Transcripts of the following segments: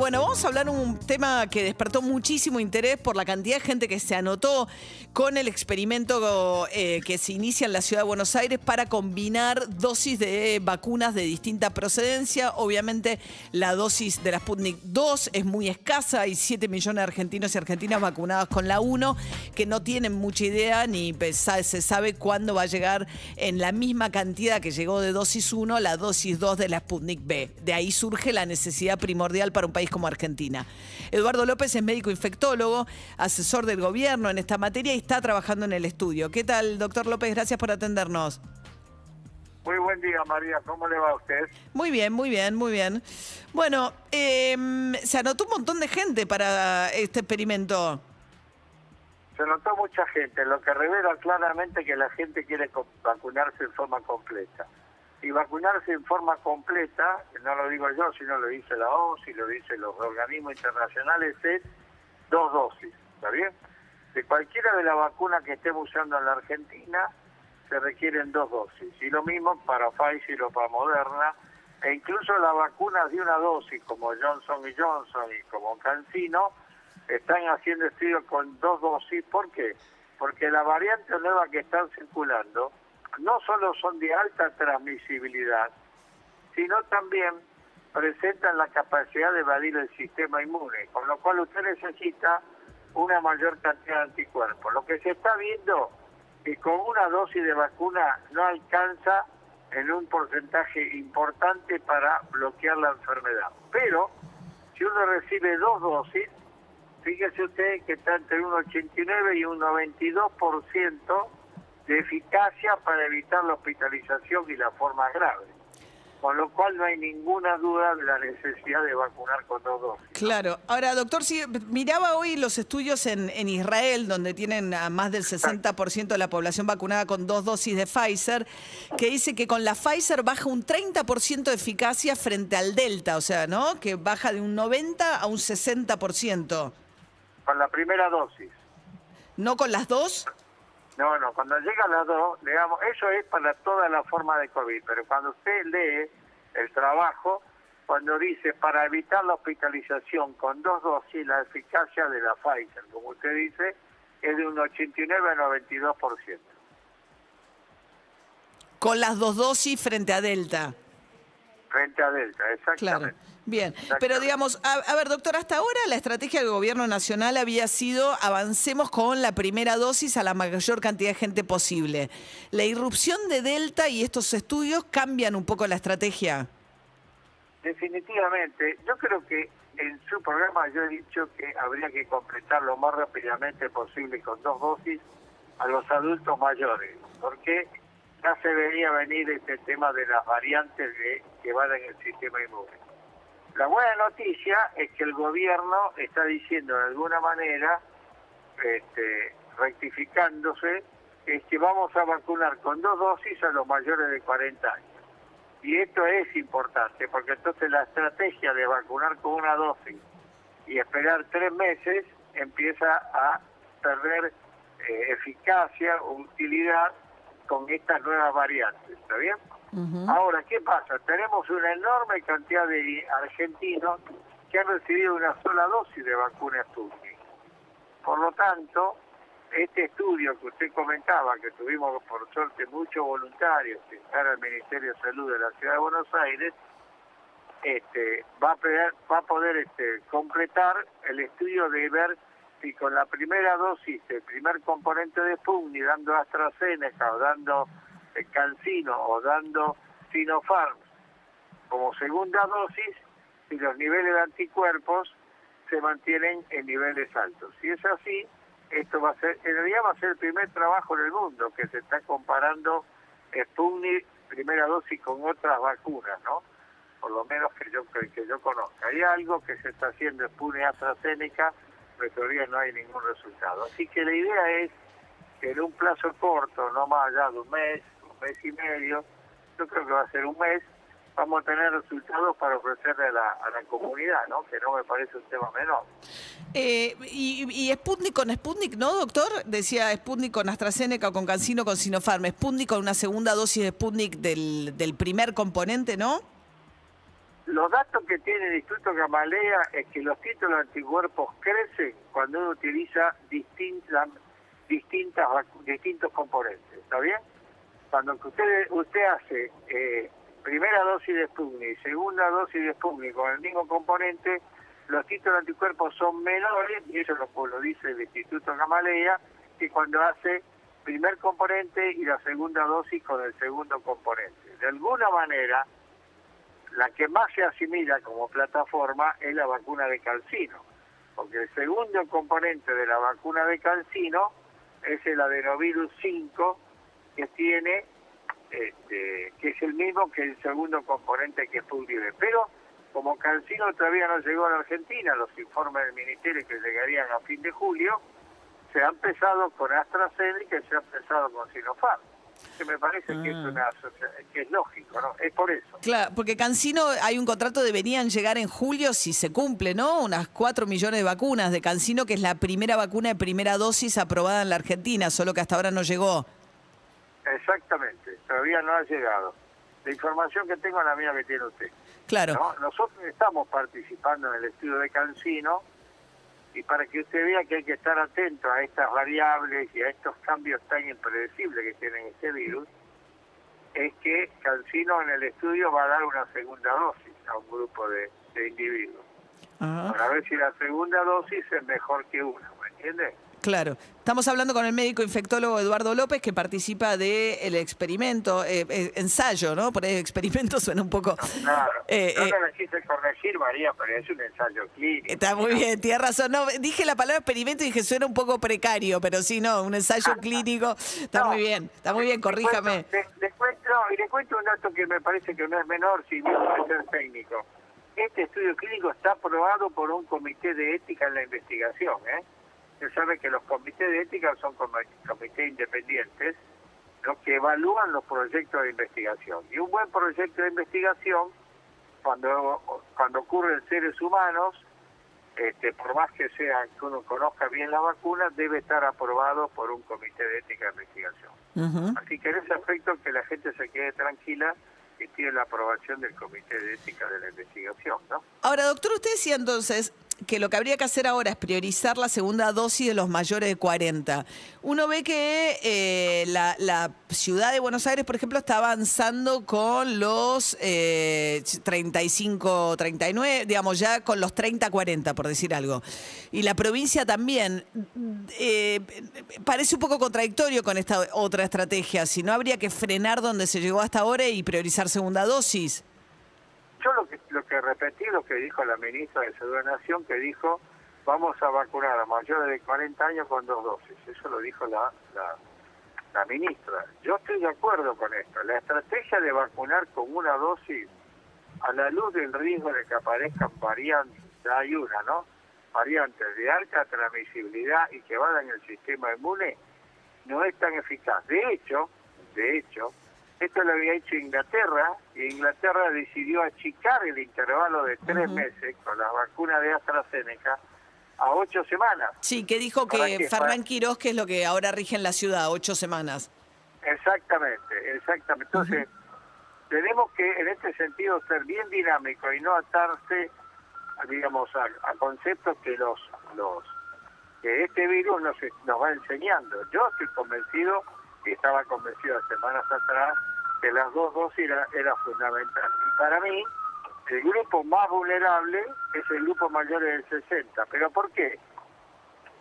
Bueno, vamos a hablar un tema que despertó muchísimo interés por la cantidad de gente que se anotó con el experimento eh, que se inicia en la ciudad de Buenos Aires para combinar dosis de vacunas de distinta procedencia. Obviamente la dosis de la Sputnik 2 es muy escasa, hay 7 millones de argentinos y argentinas vacunados con la 1 que no tienen mucha idea ni se sabe cuándo va a llegar en la misma cantidad que llegó de dosis 1 la dosis 2 de la Sputnik B. De ahí surge la necesidad primordial para un país como Argentina. Eduardo López es médico infectólogo, asesor del gobierno en esta materia y está trabajando en el estudio. ¿Qué tal, doctor López? Gracias por atendernos. Muy buen día, María. ¿Cómo le va a usted? Muy bien, muy bien, muy bien. Bueno, em, se anotó un montón de gente para este experimento. Se anotó mucha gente, lo que revela claramente que la gente quiere vacunarse en forma completa y vacunarse en forma completa, no lo digo yo, sino lo dice la OMS y lo dicen los organismos internacionales, es dos dosis, ¿está bien? De cualquiera de las vacunas que estemos usando en la Argentina, se requieren dos dosis. Y lo mismo para Pfizer o para Moderna, e incluso las vacunas de una dosis, como Johnson y Johnson y como Cancino, están haciendo estudios con dos dosis. ¿Por qué? Porque la variante nueva que están circulando, no solo son de alta transmisibilidad, sino también presentan la capacidad de evadir el sistema inmune, con lo cual usted necesita una mayor cantidad de anticuerpos. Lo que se está viendo es que con una dosis de vacuna no alcanza en un porcentaje importante para bloquear la enfermedad. Pero si uno recibe dos dosis, fíjese usted que está entre un 89 y un 92% de eficacia para evitar la hospitalización y la forma grave. Con lo cual no hay ninguna duda de la necesidad de vacunar con dos dosis. Claro. Ahora, doctor, si miraba hoy los estudios en, en Israel, donde tienen a más del 60% de la población vacunada con dos dosis de Pfizer, que dice que con la Pfizer baja un 30% de eficacia frente al Delta, o sea, ¿no? Que baja de un 90 a un 60%. Con la primera dosis. ¿No con las dos? No, no, cuando llega a las dos, digamos, eso es para toda la forma de COVID, pero cuando usted lee el trabajo, cuando dice para evitar la hospitalización con dos dosis, la eficacia de la Pfizer, como usted dice, es de un 89 a 92%. Con las dos dosis frente a Delta. Frente a Delta, exactamente. Claro. Bien, pero digamos, a, ver, doctor, hasta ahora la estrategia del gobierno nacional había sido avancemos con la primera dosis a la mayor cantidad de gente posible. ¿La irrupción de Delta y estos estudios cambian un poco la estrategia? Definitivamente. Yo creo que en su programa yo he dicho que habría que completar lo más rápidamente posible con dos dosis a los adultos mayores, porque ya se veía venir este tema de las variantes que van en el sistema inmune. La buena noticia es que el gobierno está diciendo de alguna manera, este, rectificándose, es que vamos a vacunar con dos dosis a los mayores de 40 años. Y esto es importante, porque entonces la estrategia de vacunar con una dosis y esperar tres meses empieza a perder eh, eficacia utilidad con estas nuevas variantes. ¿Está bien? Ahora, ¿qué pasa? Tenemos una enorme cantidad de argentinos que han recibido una sola dosis de vacuna Sputnik. Por lo tanto, este estudio que usted comentaba, que tuvimos por suerte muchos voluntarios que están al Ministerio de Salud de la Ciudad de Buenos Aires, este, va a poder, va a poder este, completar el estudio de ver si con la primera dosis, el primer componente de Sputnik, dando AstraZeneca o dando Cancino o dando Sinopharm como segunda dosis y los niveles de anticuerpos se mantienen en niveles altos. Si es así, esto va a ser, en realidad va a ser el primer trabajo en el mundo que se está comparando Sputnik primera dosis con otras vacunas, ¿no? Por lo menos que yo que yo conozca. Hay algo que se está haciendo Sputnik AstraZeneca, pero todavía no hay ningún resultado. Así que la idea es que en un plazo corto, no más allá de un mes, mes y medio, yo creo que va a ser un mes, vamos a tener resultados para ofrecerle a la, a la comunidad, ¿no? Que no me parece un tema menor. Eh, y, y Sputnik con Sputnik, ¿no, doctor? Decía Sputnik con AstraZeneca o con Cancino con Sinopharm. Sputnik con una segunda dosis de Sputnik del, del primer componente, ¿no? Los datos que tiene el Instituto Gamalea es que los títulos de anticuerpos crecen cuando uno utiliza distintas, distintas distintos componentes, ¿está bien? Cuando usted usted hace eh, primera dosis de Sputnik segunda dosis de Sputnik con el mismo componente, los títulos de anticuerpos son menores, y eso lo, lo dice el Instituto Gamalea, que cuando hace primer componente y la segunda dosis con el segundo componente. De alguna manera, la que más se asimila como plataforma es la vacuna de calcino, porque el segundo componente de la vacuna de calcino es el adenovirus 5 que tiene, este, que es el mismo que el segundo componente que es Sputnik. Pero como calcino todavía no llegó a la Argentina, los informes del ministerio que llegarían a fin de julio, se ha empezado con AstraZeneca y se ha empezado con Sinopharm. Que me parece que es Ah. una que es lógico, ¿no? Es por eso. Claro, porque Cancino hay un contrato, deberían llegar en julio si se cumple, ¿no? Unas 4 millones de vacunas de Cancino, que es la primera vacuna de primera dosis aprobada en la Argentina, solo que hasta ahora no llegó. Exactamente, todavía no ha llegado. La información que tengo es la mía que tiene usted. Claro. ¿no? Nosotros estamos participando en el estudio de Cancino y para que usted vea que hay que estar atento a estas variables y a estos cambios tan impredecibles que tiene este virus, es que Cancino en el estudio va a dar una segunda dosis a un grupo de, de individuos. Ajá. Para ver si la segunda dosis es mejor que una, ¿me entiende? Claro. Estamos hablando con el médico infectólogo Eduardo López, que participa del experimento, eh, eh, ensayo, ¿no? Por ahí experimento suena un poco... Claro. Eh, no eh, quise corregir, María, pero es un ensayo clínico. Está muy bien, tiene razón. No, dije la palabra experimento y dije suena un poco precario, pero sí, no, un ensayo clínico. Está No, muy bien, está muy bien, corríjame. cuento- cuento, no, y le cuento un dato que me parece que no es menor, si bien puede ser técnico. Este estudio clínico está aprobado por un comité de ética en la investigación. ¿eh? Usted sabe que los comités de ética son comi- comités independientes los que evalúan los proyectos de investigación. Y un buen proyecto de investigación, cuando, cuando ocurre en seres humanos, este, por más que sea que uno conozca bien la vacuna, debe estar aprobado por un comité de ética de investigación. Así que en ese aspecto que la gente se quede tranquila que tiene la aprobación del comité de ética de la investigación, ¿no? Ahora, doctor, usted decía entonces que lo que habría que hacer ahora es priorizar la segunda dosis de los mayores de 40. Uno ve que eh, la, ciudad de Buenos Aires, por ejemplo, está avanzando con los eh, 35, 39, digamos ya con los 30, 40, por decir algo. Y la provincia también. Eh, parece un poco contradictorio con esta otra estrategia. Si no, habría que frenar donde se llegó hasta ahora y priorizar segunda dosis. Yo lo que, lo que repetí, lo que dijo la ministra de Salud de Nación, que dijo, vamos a vacunar a mayores de 40 años con dos dosis. Eso lo dijo la, la, la ministra. Yo estoy de acuerdo con esto. La estrategia de vacunar con una dosis, a la luz del riesgo de que aparezcan variantes, ya hay una, ¿no? Variantes de alta transmisibilidad y que van en el sistema inmune, no es tan eficaz. De hecho, de hecho, esto lo había hecho Inglaterra y Inglaterra decidió achicar el intervalo de tres meses con la vacuna de AstraZeneca a ocho semanas. Sí, que dijo ¿Para que? Fernán Quirós, que es lo que ahora rige en la ciudad, ocho semanas. Exactamente, exactamente. Entonces, tenemos que en este sentido ser bien dinámicos y no atarse, digamos, a, a conceptos que los los que este virus nos, nos va enseñando. Yo estoy convencido, y estaba convencido semanas atrás, que las dos dosis era, era fundamental. Y para mí, el grupo más vulnerable es el grupo mayor del 60. ¿Pero por qué?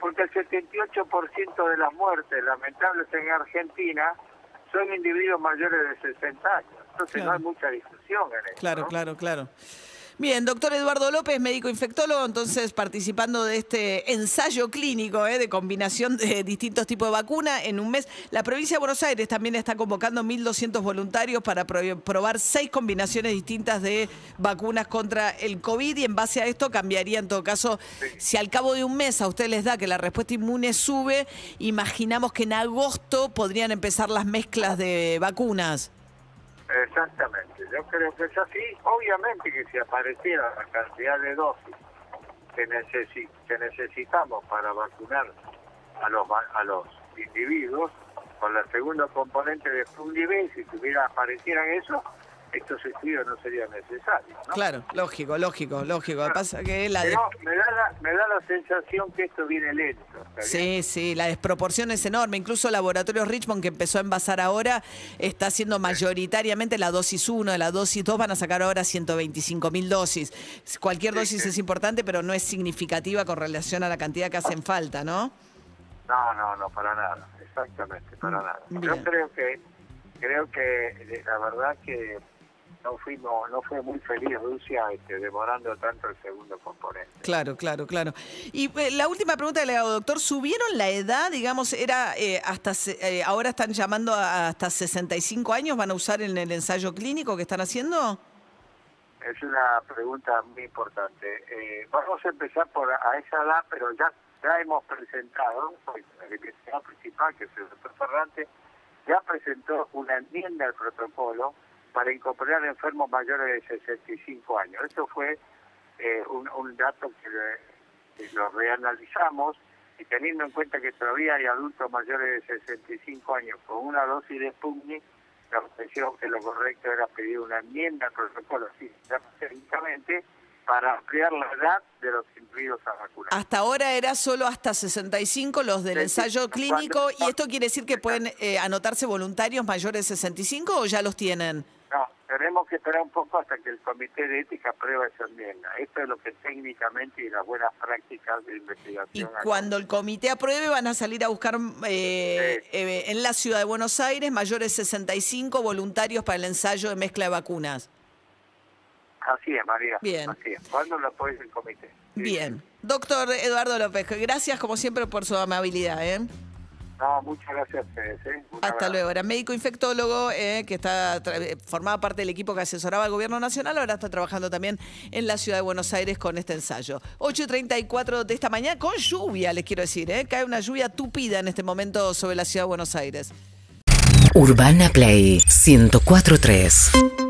Porque el 78% de las muertes lamentables en Argentina son individuos mayores de 60 años. Entonces Claro. no hay mucha discusión en eso. Claro, ¿no? claro, claro. Bien, doctor Eduardo López, médico infectólogo, entonces participando de este ensayo clínico ¿eh? de combinación de distintos tipos de vacuna en un mes. La provincia de Buenos Aires también está convocando 1.200 voluntarios para pro- probar seis combinaciones distintas de vacunas contra el COVID y en base a esto cambiaría en todo caso, si al cabo de un mes a ustedes les da que la respuesta inmune sube, imaginamos que en agosto podrían empezar las mezclas de vacunas. Exactamente, yo creo que es así. Obviamente que si apareciera la cantidad de dosis que, necesi que necesitamos para vacunar a los a los individuos, con el segundo componente de Fundibé, si tuviera aparecieran eso, estos estudios no serían necesarios. Claro, lógico, lógico, lógico. Pasa que la me, da la, me da la sensación que esto viene lento. Sí, sí, la desproporción es enorme. Incluso Laboratorio Richmond, que empezó a envasar ahora, está haciendo mayoritariamente la dosis 1, la dosis 2 van a sacar ahora 125 mil dosis. Cualquier dosis es importante, pero no es significativa con relación a la cantidad que hacen falta, ¿no? No, no, no, para nada, exactamente, para nada. Yo creo que, creo que la verdad que no fuimos no fue muy feliz Rusia este, demorando tanto el segundo componente. Claro, claro, claro. Y eh, la última pregunta que le hago, doctor, ¿subieron la edad? Digamos, era eh, hasta eh, ahora están llamando hasta 65 años, ¿van a usar en el ensayo clínico que están haciendo? Es una pregunta muy importante. vamos a empezar por a esa edad, pero ya ya hemos presentado, el investigador principal, que es el doctor Ferrante, ya presentó una enmienda al protocolo para incorporar enfermos mayores de 65 años. Eso fue eh, un, dato que, lo reanalizamos y teniendo en cuenta que todavía hay adultos mayores de 65 años con una dosis de Sputnik, la pareció que lo correcto era pedir una enmienda al protocolo, sí, técnicamente, para ampliar la edad de los incluidos a vacunar. Hasta ahora era solo hasta 65 los del ensayo clínico y esto quiere decir que pueden eh, anotarse voluntarios mayores de 65 o ya los tienen? Tenemos que esperar un poco hasta que el Comité de Ética apruebe esa enmienda. Esto es lo que técnicamente y las buenas prácticas de investigación. Y cuando el comité apruebe van a salir a buscar eh, eh, en la ciudad de Buenos Aires mayores de 65 voluntarios para el ensayo de mezcla de vacunas. Así es, María. Bien. Así es. ¿Cuándo lo apoya el comité? Bien. Doctor Eduardo López, gracias como siempre por su amabilidad. ¿eh? No, muchas gracias a ustedes. ¿eh? Hasta luego. Era médico infectólogo eh, que está formaba parte del equipo que asesoraba al gobierno nacional. Ahora está trabajando también en la ciudad de Buenos Aires con este ensayo. 8.34 de esta mañana con lluvia, les quiero decir. ¿eh? Cae una lluvia tupida en este momento sobre la ciudad de Buenos Aires. Urbana Play 1043.